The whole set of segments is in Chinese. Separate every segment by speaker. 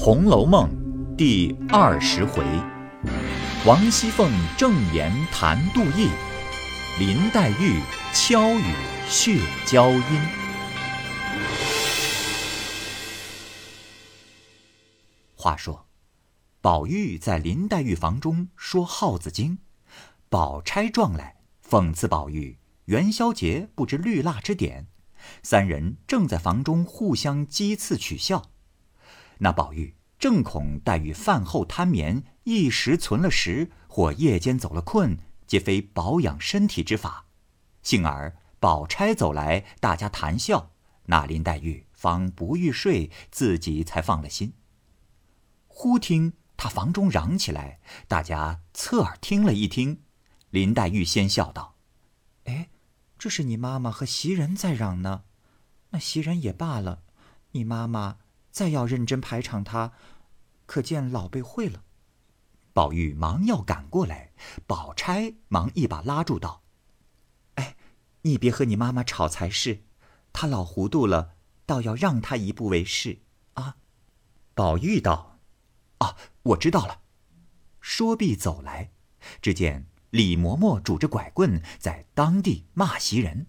Speaker 1: 《红楼梦》第二十回，王熙凤正言谈杜毅，林黛玉悄语血娇音。话说，宝玉在林黛玉房中说《耗子精》，宝钗撞来讽刺宝玉元宵节不知绿蜡之典，三人正在房中互相讥刺取笑。那宝玉正恐黛玉饭后贪眠，一时存了食，或夜间走了困，皆非保养身体之法。幸而宝钗走来，大家谈笑，那林黛玉方不欲睡，自己才放了心。忽听他房中嚷起来，大家侧耳听了一听，林黛玉先笑道：“
Speaker 2: 哎，这是你妈妈和袭人在嚷呢。那袭人也罢了，你妈妈。”再要认真排场，他可见老辈会了。
Speaker 1: 宝玉忙要赶过来，宝钗忙一把拉住道：“
Speaker 2: 哎，你别和你妈妈吵才是。她老糊涂了，倒要让她一步为是啊。”
Speaker 1: 宝玉道：“啊，我知道了。”说毕走来，只见李嬷嬷拄着拐棍在当地骂袭人：“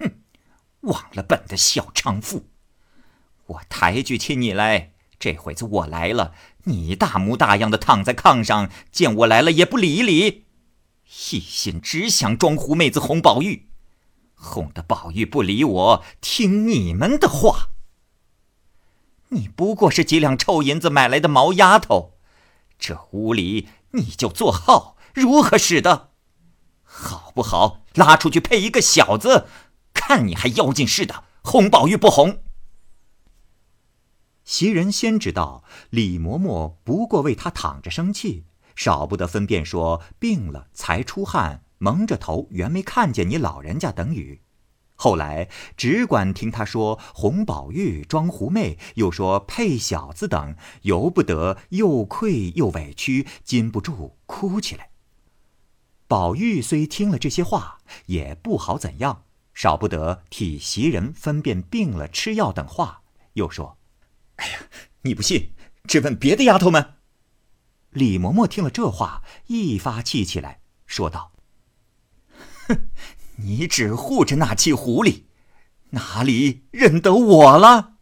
Speaker 3: 哼，忘了本的小娼妇！”我抬举起你来，这会子我来了，你大模大样的躺在炕上，见我来了也不理一理，一心只想装狐妹子哄宝玉，哄得宝玉不理我，听你们的话。你不过是几两臭银子买来的毛丫头，这屋里你就做号，如何使得？好不好拉出去配一个小子，看你还妖精似的哄宝玉不哄？
Speaker 1: 袭人先知道李嬷嬷不过为他躺着生气，少不得分辨说病了才出汗，蒙着头原没看见你老人家等语。后来只管听他说哄宝玉装狐媚，又说配小子等，由不得又愧又委屈，禁不住哭起来。宝玉虽听了这些话，也不好怎样，少不得替袭人分辨病了吃药等话，又说。
Speaker 3: 哎呀，你不信，只问别的丫头们。
Speaker 1: 李嬷嬷听了这话，一发气起来，说道：“
Speaker 3: 哼，你只护着那气狐狸，哪里认得我了？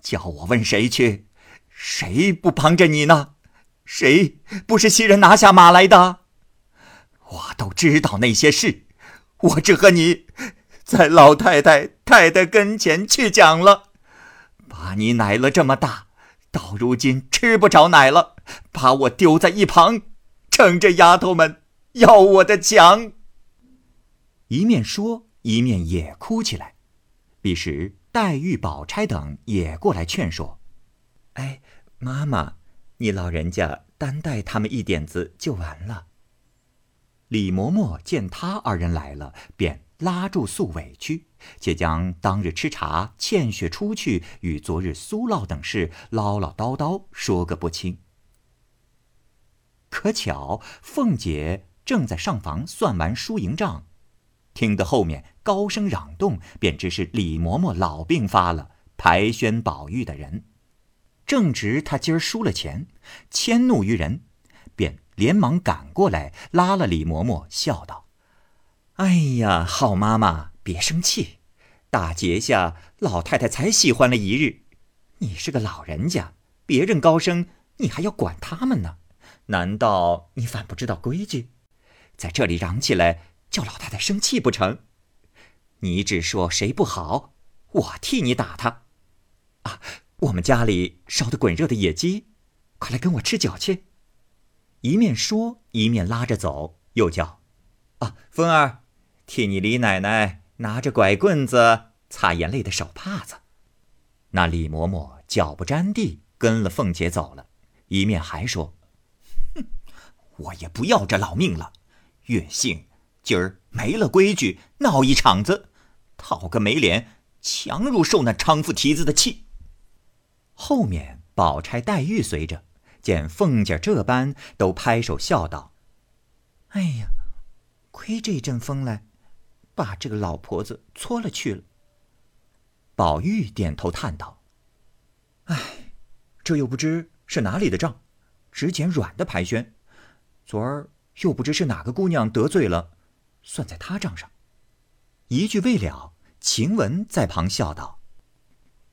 Speaker 3: 叫我问谁去？谁不帮着你呢？谁不是袭人拿下马来的？我都知道那些事，我只和你在老太太太太跟前去讲了。”把你奶了这么大，到如今吃不着奶了，把我丢在一旁，趁着丫头们要我的强。
Speaker 1: 一面说，一面也哭起来。彼时黛玉、宝钗等也过来劝说：“
Speaker 2: 哎，妈妈，你老人家担待他们一点子就完了。”
Speaker 1: 李嬷嬷见他二人来了，便。拉住素委屈，且将当日吃茶欠血出去与昨日苏烙等事唠唠叨叨说个不清。可巧凤姐正在上房算完输赢账，听得后面高声嚷动，便知是李嬷嬷老病发了，排宣宝玉的人。正值他今儿输了钱，迁怒于人，便连忙赶过来拉了李嬷嬷，笑道。
Speaker 2: 哎呀，好妈妈，别生气。大节下，老太太才喜欢了一日。你是个老人家，别人高升，你还要管他们呢？难道你反不知道规矩？在这里嚷起来，叫老太太生气不成？你只说谁不好，我替你打他。啊，我们家里烧的滚热的野鸡，快来跟我吃酒去。
Speaker 1: 一面说，一面拉着走，又叫：“
Speaker 2: 啊，风儿。”替你李奶奶拿着拐棍子擦眼泪的手帕子，
Speaker 1: 那李嬷嬷脚不沾地，跟了凤姐走了，一面还说：“
Speaker 3: 哼，我也不要这老命了，月幸今儿没了规矩，闹一场子，讨个没脸，强如受那娼妇蹄子的气。”
Speaker 1: 后面宝钗、黛玉随着，见凤姐这般，都拍手笑道：“
Speaker 2: 哎呀，亏这阵风来。”把这个老婆子搓了去了。
Speaker 1: 宝玉点头叹道：“
Speaker 2: 唉，这又不知是哪里的账，只捡软的牌宣。昨儿又不知是哪个姑娘得罪了，算在她账上。”
Speaker 1: 一句未了，晴雯在旁笑道：“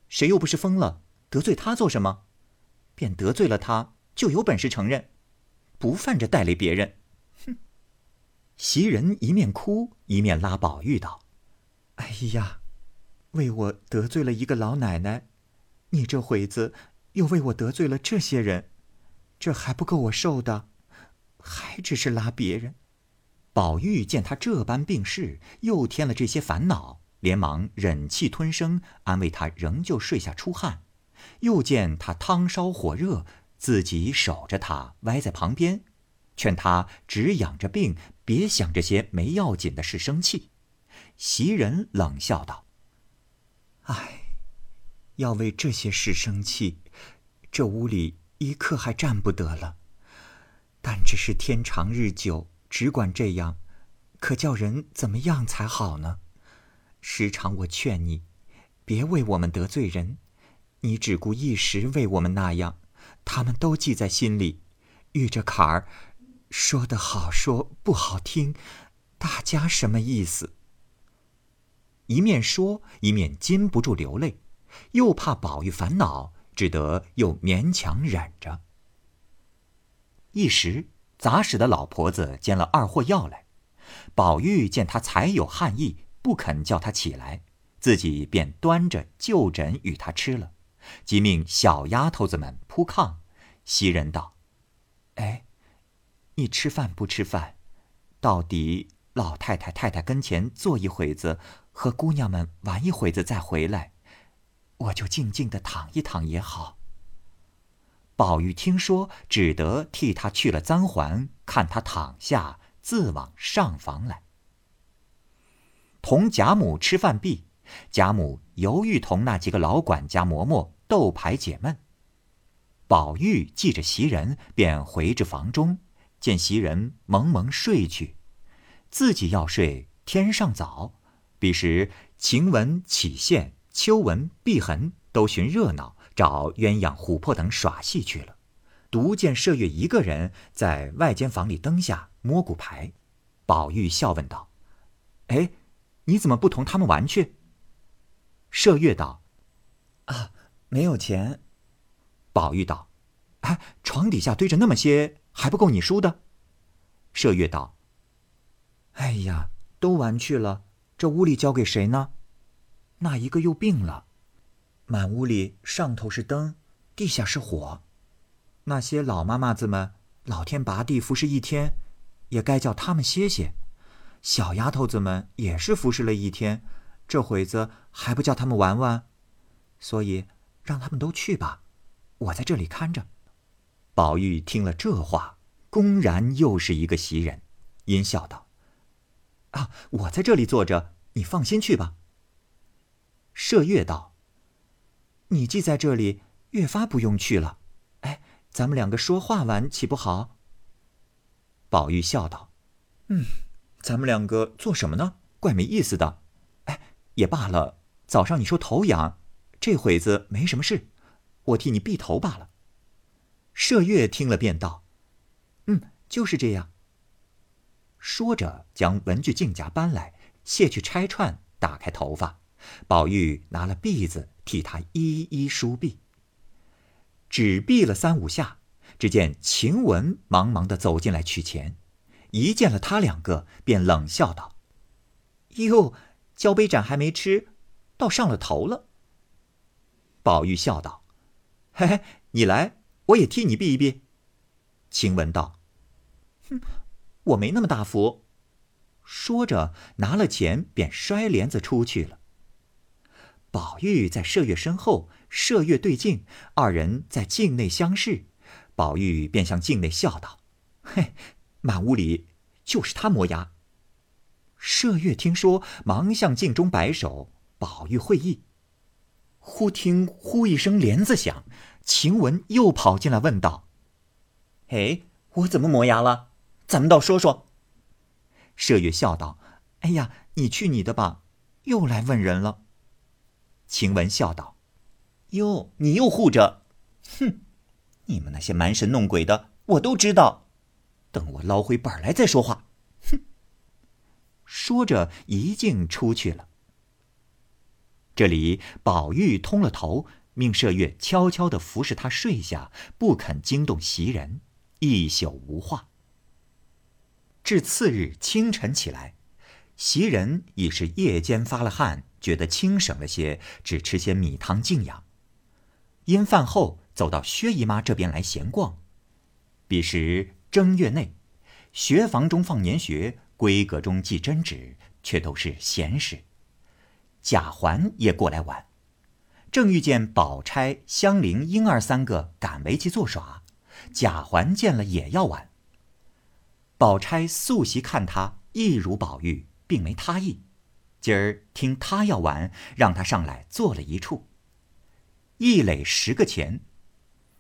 Speaker 1: 谁又不是疯了？得罪他做什么？便得罪了他，就有本事承认，不犯着带累别人。”袭人一面哭一面拉宝玉道：“哎呀，为我得罪了一个老奶奶，你这会子又为我得罪了这些人，这还不够我受的，还只是拉别人。”宝玉见他这般病势，又添了这些烦恼，连忙忍气吞声，安慰他仍旧睡下出汗。又见他汤烧火热，自己守着他，歪在旁边，劝他只养着病，别想这些没要紧的事生气。袭人冷笑道：“唉，要为这些事生气，这屋里一刻还站不得了。但只是天长日久。”只管这样，可叫人怎么样才好呢？时常我劝你，别为我们得罪人，你只顾一时为我们那样，他们都记在心里。遇着坎儿，说的好说不好听，大家什么意思？一面说，一面禁不住流泪，又怕宝玉烦恼，只得又勉强忍着。一时。杂使的老婆子煎了二货药来，宝玉见他才有汗意，不肯叫他起来，自己便端着就枕与他吃了，即命小丫头子们铺炕。袭人道：“哎，你吃饭不吃饭？到底老太太太太跟前坐一会子，和姑娘们玩一会子再回来，我就静静的躺一躺也好。”宝玉听说，只得替他去了簪环，看他躺下，自往上房来。同贾母吃饭毕，贾母犹豫同那几个老管家嬷嬷斗牌解闷。宝玉记着袭人，便回至房中，见袭人蒙蒙睡去，自己要睡，天尚早。彼时晴雯、启宪、秋纹、碧痕都寻热闹。找鸳鸯、琥珀等耍戏去了，独见麝月一个人在外间房里灯下摸骨牌。宝玉笑问道：“哎，你怎么不同他们玩去？”麝月道：“啊，没有钱。”宝玉道：“哎，床底下堆着那么些，还不够你输的？”麝月道：“哎呀，都玩去了，这屋里交给谁呢？那一个又病了。”满屋里上头是灯，地下是火，那些老妈妈子们，老天拔地服侍一天，也该叫他们歇歇；小丫头子们也是服侍了一天，这会子还不叫他们玩玩？所以让他们都去吧，我在这里看着。宝玉听了这话，公然又是一个袭人，阴笑道：“啊，我在这里坐着，你放心去吧。”麝月道。你既在这里，越发不用去了。哎，咱们两个说话玩，岂不好？宝玉笑道：“嗯，咱们两个做什么呢？怪没意思的。哎，也罢了。早上你说头痒，这会子没什么事，我替你避头罢了。”麝月听了，便道：“嗯，就是这样。”说着，将文具镜夹搬来，卸去钗串，打开头发。宝玉拿了篦子。替他一一梳篦，只篦了三五下，只见晴雯忙忙的走进来取钱，一见了他两个，便冷笑道：“哟，交杯盏还没吃，倒上了头了。”宝玉笑道：“嘿嘿，你来，我也替你避一避。”晴雯道：“哼，我没那么大福。”说着拿了钱，便摔帘子出去了。宝玉在麝月身后，麝月对镜，二人在镜内相视。宝玉便向镜内笑道：“嘿，满屋里就是他磨牙。”麝月听说，忙向镜中摆手。宝玉会意。忽听“呼”一声帘子响，晴雯又跑进来问道：“哎，我怎么磨牙了？咱们倒说说。”麝月笑道：“哎呀，你去你的吧，又来问人了。”晴雯笑道：“哟，你又护着，
Speaker 2: 哼，你们那些蛮神弄鬼的，我都知道。等我捞回本来再说话。哼！
Speaker 1: 说着，一径出去了。这里，宝玉通了头，命麝月悄悄地服侍他睡下，不肯惊动袭人，一宿无话。至次日清晨起来，袭人已是夜间发了汗，觉得轻省了些，只吃些米汤静养。因饭后走到薛姨妈这边来闲逛，彼时。正月内，学房中放年学，闺阁中记针纸，却都是闲事。贾环也过来玩，正遇见宝钗、香菱、莺儿三个赶围棋作耍，贾环见了也要玩。宝钗素习看他一如宝玉，并没他意，今儿听他要玩，让他上来坐了一处。一垒十个钱，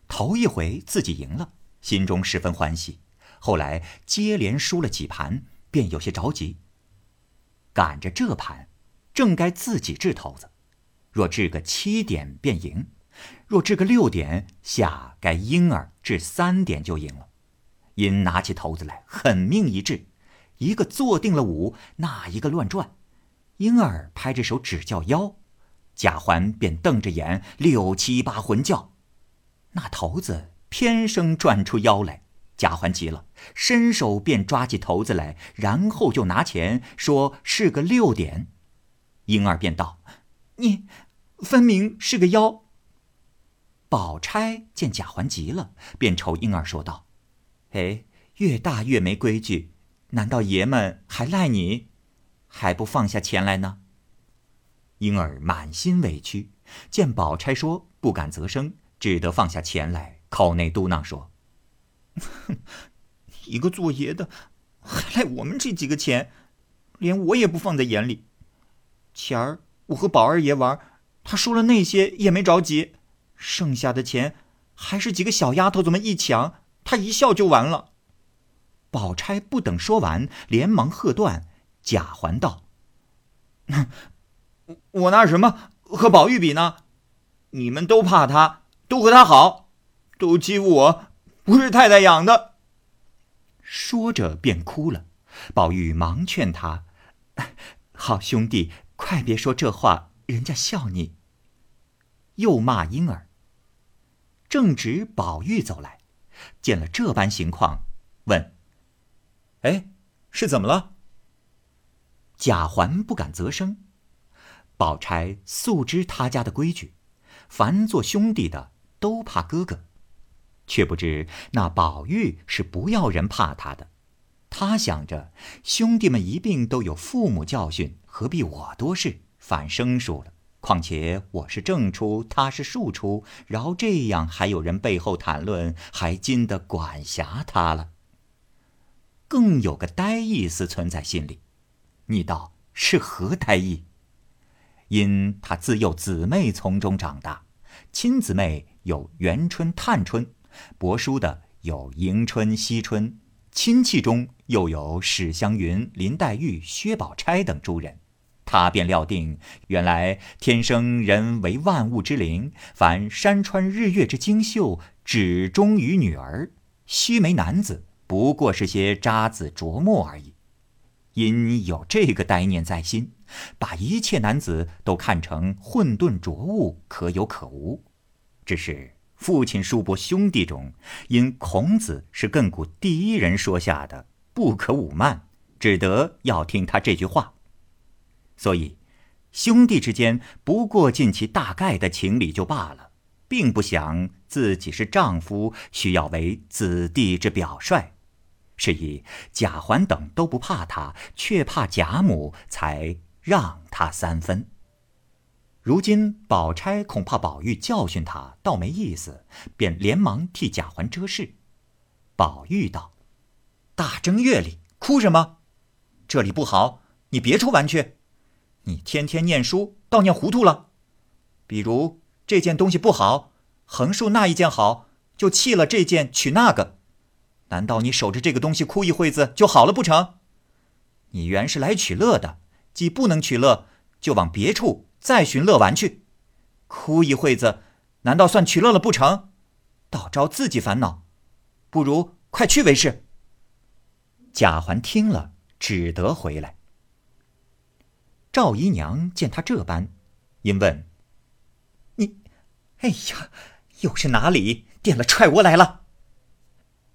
Speaker 1: 头一回自己赢了，心中十分欢喜。后来接连输了几盘，便有些着急。赶着这盘，正该自己掷骰子，若掷个七点便赢；若掷个六点，下该婴儿掷三点就赢了。因拿起骰子来，狠命一掷，一个坐定了五，那一个乱转。婴儿拍着手指叫妖，贾环便瞪着眼六七八魂叫，那骰子偏生转出妖来。贾环急了，伸手便抓起骰子来，然后就拿钱说是个六点。婴儿便道：“你分明是个妖。”宝钗见贾环急了，便瞅婴儿说道：“哎，越大越没规矩，难道爷们还赖你，还不放下钱来呢？”婴儿满心委屈，见宝钗说不敢啧声，只得放下钱来，口内嘟囔说。哼，一个做爷的，还赖我们这几个钱，连我也不放在眼里。前儿我和宝二爷玩，他说了那些也没着急，剩下的钱还是几个小丫头子们一抢，他一笑就完了。宝钗不等说完，连忙喝断。贾环道：“我拿什么和宝玉比呢？你们都怕他，都和他好，都欺负我。”不是太太养的。说着便哭了。宝玉忙劝他：“好兄弟，快别说这话，人家笑你。”又骂婴儿。正值宝玉走来，见了这般情况，问：“哎，是怎么了？”贾环不敢啧声。宝钗素知他家的规矩，凡做兄弟的都怕哥哥。却不知那宝玉是不要人怕他的，他想着兄弟们一并都有父母教训，何必我多事，反生疏了。况且我是正出，他是庶出，饶这样还有人背后谈论，还禁得管辖他了。更有个呆意思存在心里，你道是何呆意？因他自幼姊妹从中长大，亲姊妹有元春、探春。伯叔的有迎春、惜春，亲戚中又有史湘云、林黛玉、薛宝钗等诸人，他便料定，原来天生人为万物之灵，凡山川日月之精秀，只忠于女儿；须眉男子不过是些渣子琢磨而已。因有这个呆念在心，把一切男子都看成混沌浊物，可有可无。只是。父亲叔伯兄弟中，因孔子是亘古第一人说下的，不可侮慢，只得要听他这句话。所以，兄弟之间不过尽其大概的情理就罢了，并不想自己是丈夫，需要为子弟之表率。是以贾环等都不怕他，却怕贾母，才让他三分。如今宝钗恐怕宝玉教训他，倒没意思，便连忙替贾环遮事。宝玉道：“大正月里哭什么？这里不好，你别处玩去。你天天念书，倒念糊涂了。比如这件东西不好，横竖那一件好，就弃了这件取那个。难道你守着这个东西哭一会子就好了不成？你原是来取乐的，既不能取乐，就往别处。”再寻乐玩去，哭一会子，难道算取乐了不成？
Speaker 2: 倒招自己烦恼。不如快去为是。”
Speaker 1: 贾环听了，只得回来。赵姨娘见他这般，因问：“
Speaker 2: 你，哎呀，又是哪里点了踹窝来了？”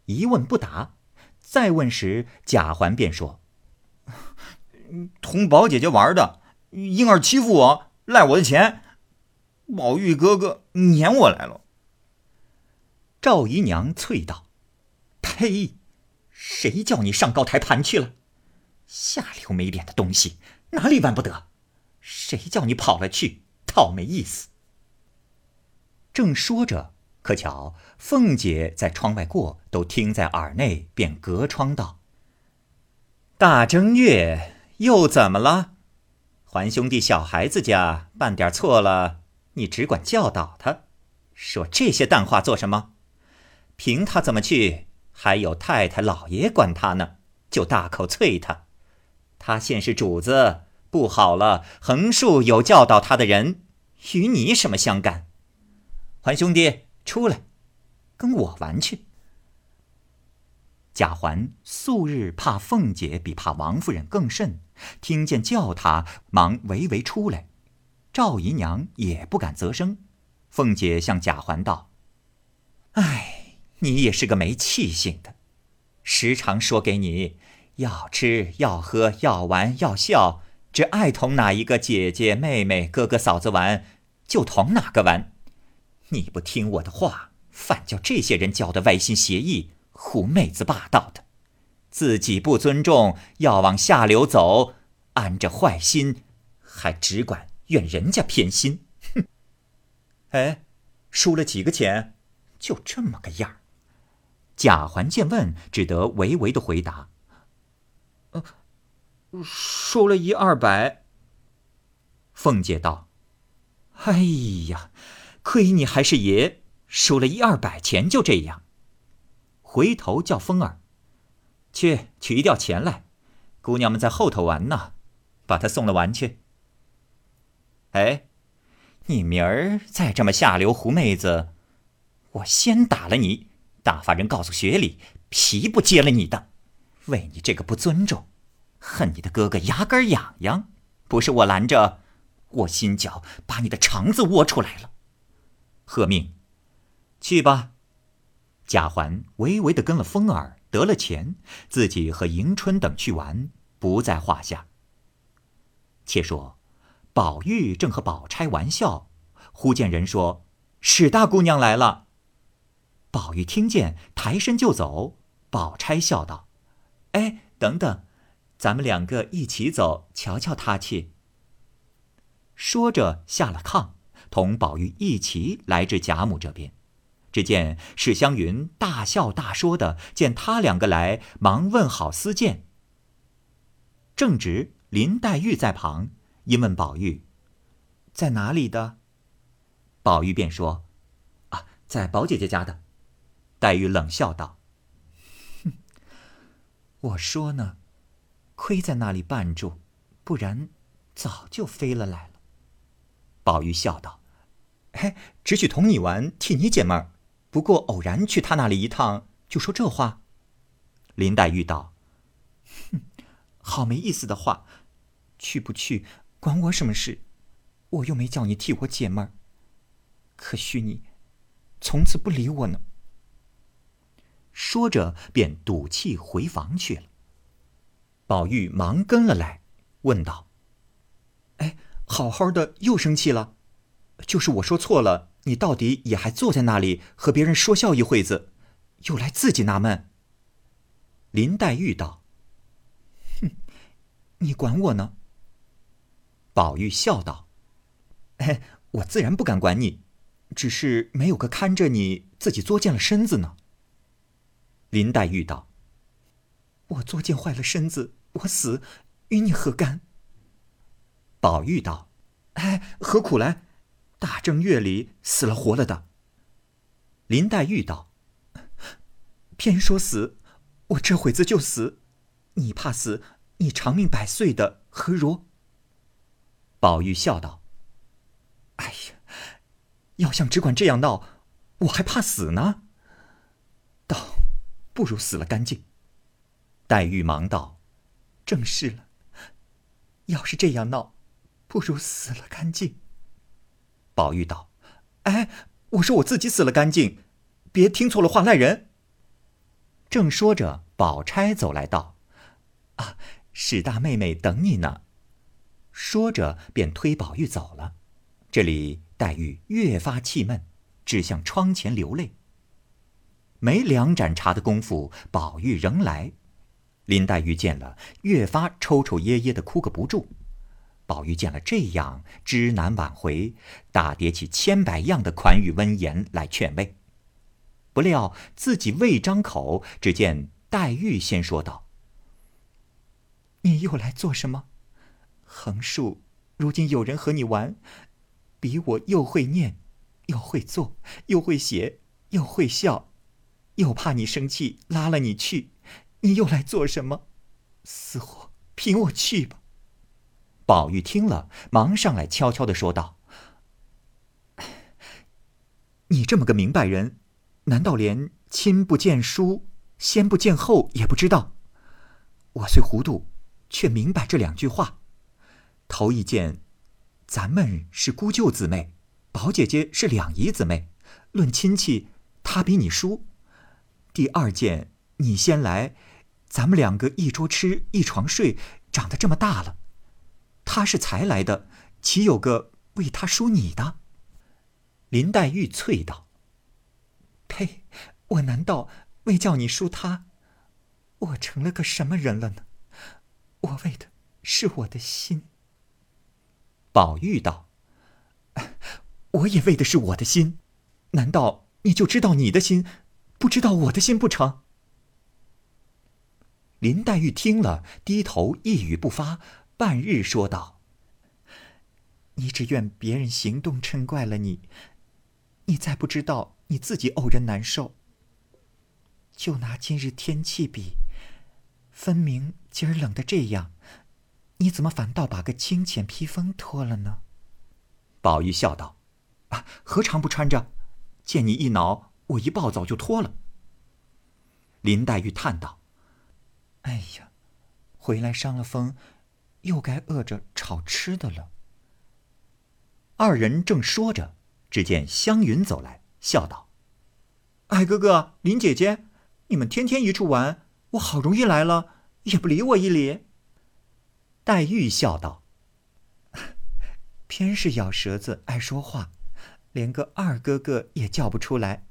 Speaker 1: 一问不答，再问时，贾环便说：“
Speaker 3: 同宝姐姐玩的，婴儿欺负我，赖我的钱，宝玉哥哥撵我来了。”
Speaker 1: 赵姨娘啐道：“
Speaker 2: 呸！谁叫你上高台盘去了？下流没脸的东西！”哪里办不得？谁叫你跑了去？倒没意思。
Speaker 1: 正说着，可巧凤姐在窗外过，都听在耳内，便隔窗道：“
Speaker 2: 大正月又怎么了？还兄弟小孩子家办点错了，你只管教导他，说这些淡话做什么？凭他怎么去？还有太太老爷管他呢，就大口啐他。”他现是主子，不好了！横竖有教导他的人，与你什么相干？环兄弟，出来，跟我玩去。
Speaker 1: 贾环素日怕凤姐，比怕王夫人更甚。听见叫他，忙微微出来。赵姨娘也不敢啧声。凤姐向贾环道：“
Speaker 2: 哎，你也是个没气性的，时常说给你。”要吃要喝要玩要笑，只爱同哪一个姐姐妹妹哥哥嫂子玩，就同哪个玩。你不听我的话，反叫这些人教的歪心邪意、狐妹子霸道的，自己不尊重，要往下流走，安着坏心，还只管怨人家偏心。哼！哎，输了几个钱，就这么个样儿。
Speaker 1: 贾环见问，只得唯唯的回答。
Speaker 2: 输了一二百。
Speaker 1: 凤姐道：“
Speaker 2: 哎呀，亏你还是爷，输了一二百钱就这样。”
Speaker 1: 回头叫风儿
Speaker 2: 去取一吊钱来，姑娘们在后头玩呢，把她送了玩去。哎，你明儿再这么下流狐妹子，我先打了你，大发人告诉学里，皮不接了你的，为你这个不尊重。恨你的哥哥牙根痒痒，不是我拦着，我心脚把你的肠子窝出来了。
Speaker 1: 贺命，去吧。贾环微微的跟了风儿，得了钱，自己和迎春等去玩，不在话下。且说，宝玉正和宝钗玩笑，忽见人说：“史大姑娘来了。”宝玉听见，抬身就走。宝钗笑道：“
Speaker 2: 哎，等等。”咱们两个一起走，瞧瞧他去。
Speaker 1: 说着下了炕，同宝玉一起来至贾母这边。只见史湘云大笑大说的，见他两个来，忙问好私见。正值林黛玉在旁，因问宝玉：“
Speaker 2: 在哪里的？”
Speaker 1: 宝玉便说：“
Speaker 2: 啊，在宝姐姐家的。”
Speaker 1: 黛玉冷笑道：“
Speaker 2: 哼，我说呢。”亏在那里绊住，不然早就飞了来了。
Speaker 1: 宝玉笑道：“
Speaker 2: 嘿，只许同你玩，替你解闷儿。不过偶然去他那里一趟，就说这话。”
Speaker 1: 林黛玉道：“
Speaker 2: 哼，好没意思的话，去不去管我什么事？我又没叫你替我解闷儿，可许你从此不理我呢。”
Speaker 1: 说着，便赌气回房去了。宝玉忙跟了来，问道：“
Speaker 2: 哎，好好的又生气了？就是我说错了，你到底也还坐在那里和别人说笑一会子，又来自己纳闷？”
Speaker 1: 林黛玉道：“
Speaker 2: 哼，你管我呢？”
Speaker 1: 宝玉笑道：“
Speaker 2: 哎，我自然不敢管你，只是没有个看着你，自己作践了身子呢。”
Speaker 1: 林黛玉道：“
Speaker 2: 我作践坏了身子。”我死，与你何干？
Speaker 1: 宝玉道：“
Speaker 2: 哎，何苦来？大正月里死了活了的。”
Speaker 1: 林黛玉道：“
Speaker 2: 偏说死，我这会子就死。你怕死，你长命百岁的何如？”
Speaker 1: 宝玉笑道：“
Speaker 2: 哎呀，要像只管这样闹，我还怕死呢。倒不如死了干净。黛玉忙道：“正是了，要是这样闹，不如死了干净。”宝玉道：“哎，我说我自己死了干净，别听错了话赖人。”正说着，宝钗走来道：“啊，史大妹妹等你呢。”说着便推宝玉走了。这里黛玉越发气闷，只向窗前流泪。没两盏茶的功夫，宝玉仍来。林黛玉见了，越发抽抽噎噎的哭个不住。宝玉见了这样，知难挽回，打叠起千百样的款语温言来劝慰。不料自己未张口，只见黛玉先说道：“你又来做什么？横竖如今有人和你玩，比我又会念，又会做，又会写，又会笑，又怕你生气，拉了你去。”你又来做什么？死活凭我去吧。宝玉听了，忙上来悄悄的说道：“你这么个明白人，难道连亲不见书，先不见后也不知道？我虽糊涂，却明白这两句话。头一件，咱们是姑舅姊妹，宝姐姐是两姨姊妹，论亲戚，她比你叔。第二件，你先来。”咱们两个一桌吃一床睡，长得这么大了，他是才来的，岂有个为他输你的？林黛玉啐道：“呸！我难道为叫你输他？我成了个什么人了呢？我为的是我的心。”宝玉道：“我也为的是我的心，难道你就知道你的心，不知道我的心不成？”林黛玉听了，低头一语不发，半日说道：“你只怨别人行动嗔怪了你，你再不知道你自己怄人难受。就拿今日天气比，分明今儿冷的这样，你怎么反倒把个清浅披风脱了呢？”宝玉笑道：“啊，何尝不穿着？见你一恼，我一暴躁就脱了。”林黛玉叹道。哎呀，回来伤了风，又该饿着炒吃的了。二人正说着，只见湘云走来，笑道：“艾哥哥、林姐姐，你们天天一处玩，我好容易来了，也不理我一理。”黛玉笑道：“偏是咬舌子，爱说话，连个二哥哥也叫不出来，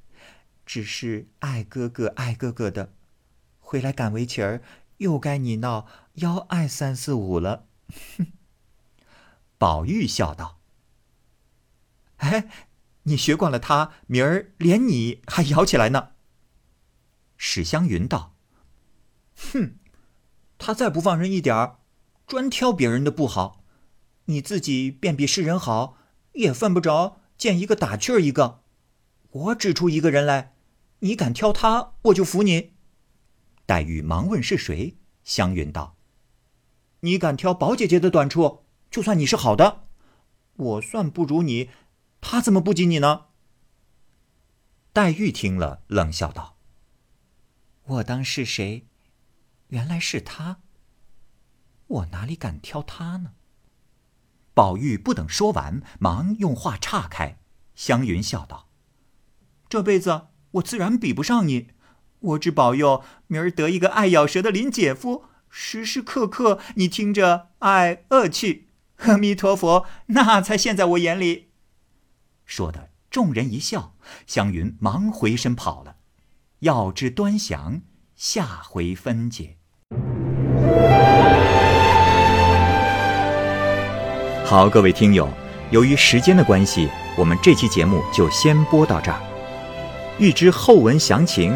Speaker 2: 只是爱哥哥、爱哥哥的。”回来赶围棋儿，又该你闹幺二三四五了。哼！宝玉笑道：“哎，你学惯了他，明儿连你还摇起来呢。”史湘云道：“哼，他再不放人一点儿，专挑别人的不好，你自己便比世人好，也犯不着见一个打趣儿一个。我指出一个人来，你敢挑他，我就服你。”黛玉忙问是谁，湘云道：“你敢挑宝姐姐的短处，就算你是好的。我算不如你，她怎么不及你呢？”黛玉听了，冷笑道：“我当是谁？原来是他。我哪里敢挑他呢？”宝玉不等说完，忙用话岔开。湘云笑道：“这辈子我自然比不上你。”我只保佑明儿得一个爱咬舌的林姐夫，时时刻刻你听着爱恶去。阿弥陀佛，那才现在我眼里。说的众人一笑，湘云忙回身跑了。要知端详，下回分解。好，各位听友，由于时间的关系，我们这期节目就先播到这儿。欲知后文详情。